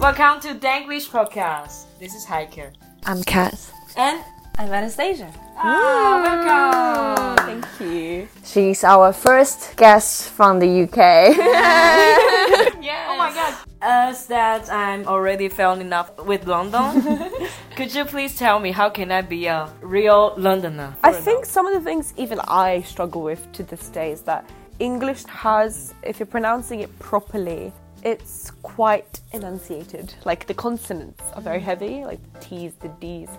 Welcome to Denglisch Podcast. This is Heike. I'm Kat. And I'm Anastasia. ah, welcome. Thank you. She's our first guest from the UK. Yeah. Oh my god. As that I'm already fell in love with London, could you please tell me how can I be a real Londoner? I think some of the things even I struggle with to this day is that English has, if you're pronouncing it properly, it's quite enunciated. Like the consonants are very heavy, like the T's, the D's,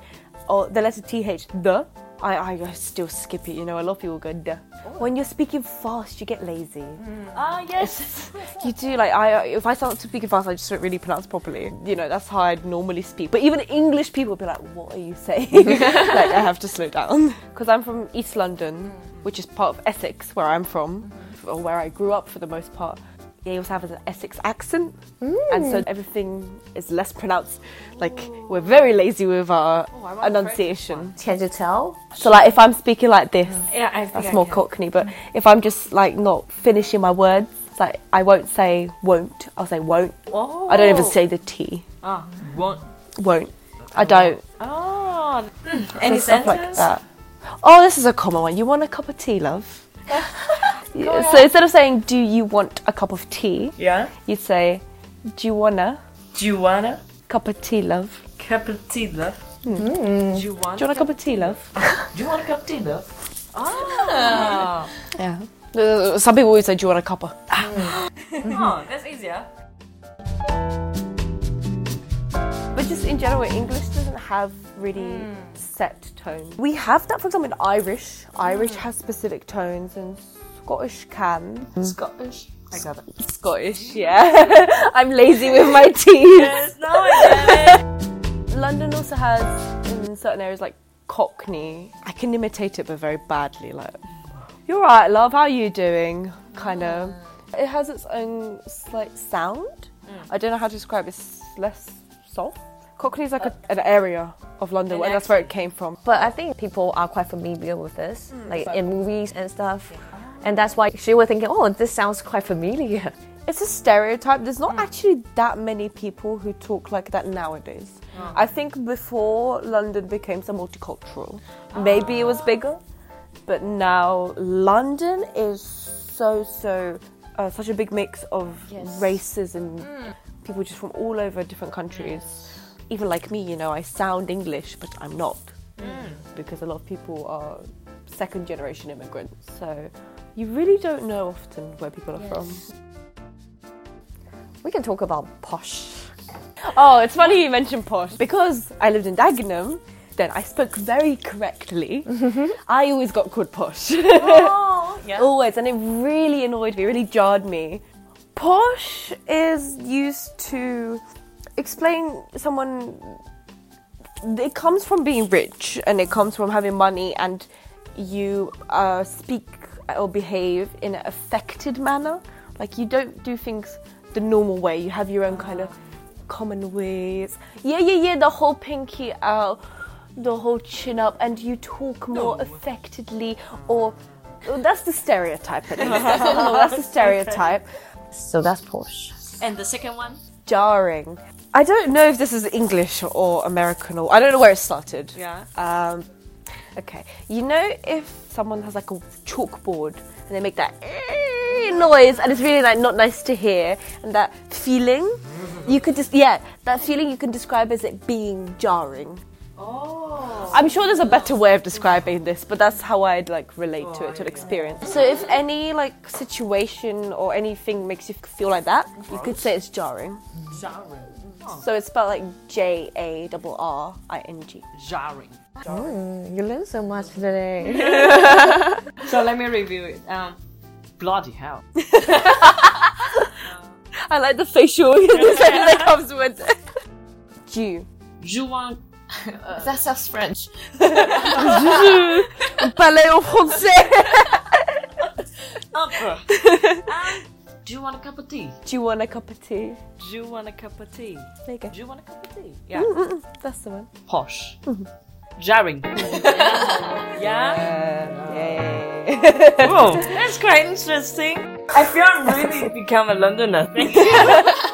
or the letter TH, the. I, I still skip it, you know, a lot of people go duh. Oh. When you're speaking fast, you get lazy. Mm. Ah, yes. You do like I if I start speaking fast, I just don't really pronounce properly. You know, that's how I'd normally speak. But even English people will be like, "What are you saying?" like I have to slow down because I'm from East London, mm. which is part of Essex, where I'm from, mm-hmm. or where I grew up for the most part. They also have an Essex accent, and so everything is less pronounced. Like we're very lazy with our I'm enunciation. Can you tell? So like if I'm speaking like this, Yeah, I that's I more can. Cockney. But if I'm just like not finishing my words, it's like I won't say won't. I'll say won't. Oh. I don't even say the T. Ah, won't. Won't. I don't. Oh. Any Stuff sentence? like that. Oh, this is a common one. You want a cup of tea, love? Yeah, so instead of saying "Do you want a cup of tea," Yeah. you say "Do you wanna Do you wanna cup of tea, love?" cup of tea, love? Hmm. Do you want? Do you want a cup of tea, love? Do you want a cup of tea, love? Ah. Yeah. Uh, Some people always say, "Do you want a cuppa?" Hmm. oh, that's easier. But just in general, English doesn't have really hmm. set tones. We have that, for example, in Irish. Irish has specific tones, and Scottish can. Hmm. Scottish. I got it. Scottish, yeah. I'm lazy with my teeth. Yes, no, I get it. London also has, in certain areas, like Cockney. I can imitate it, but very badly. Like, you're right, love. How are you doing? Kind of. Hmm. It has its own slight sound. Hmm. I don't know how to describe it. It's less soft. Cockney is like uh, a, an area of London, An and that's where it came from. But I think people are quite familiar with this, like in movies and stuff. And that's why she was thinking, oh, this sounds quite familiar. It's a stereotype. There's not actually that many people who talk like that nowadays. I think before London became so multicultural, ah. maybe it was bigger, but now London is so so uh, such a big mix of Yes. races and mm. people just from all over different countries. Even like me, you know, I sound English, but I'm not mm. because a lot of people are second generation immigrants. So you really don't know often where people are from. We can talk about posh. Oh, it's funny you mentioned posh because I lived in Dagenham. Then I spoke very correctly. I always got called posh. Oh, yeah. always, and it really annoyed me, really jarred me. Posh is used to explain someone. It comes from being rich, and it comes from having money, and you uh, speak or behave in an affected manner. Like you don't do things the normal way. You have your own kind of common ways. Yeah, yeah, yeah. The whole pinky out, the whole chin up, and you talk more affectedly, or oh, that's the stereotype. At least. That's, no, that's the stereotype. So that's posh. And the second one? Jarring. I don't know if this is English or American or I don't know where it started. Yeah. Um, okay. You know if someone has like a chalkboard and they make that eh noise and it's really like not nice to hear and that feeling you could just yeah that feeling you can describe as it being jarring. Oh. I'm sure there's a better way of describing this, but that's how I'd like relate to it, to oh, the experience. So if any like situation or anything makes you feel like that, you could say it's jarring. Jarring. So it's spelled like J A R R I N G. Jarring. Mm, you learn so much today. So let me review it. Um, bloody hell. I like the facial expression that comes with it. Jew. You want that sounds French. Parler en français. opera? um, do you want a cup of tea? Do you want a cup of tea? Do you want a cup of tea? There you go. Do you want a cup of tea? Yeah. Mm-mm, That's the one. Posh. Mm-hmm. Jarring. yeah. Yeah. Oh, that's quite interesting. I feel I'm really become a Londoner. Thank you.